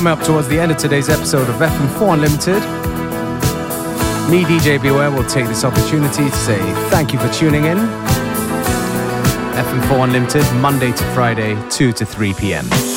Coming up towards the end of today's episode of FM4 Unlimited. Me, DJ Beware, will take this opportunity to say thank you for tuning in. FM4 Unlimited, Monday to Friday, 2 to 3 p.m.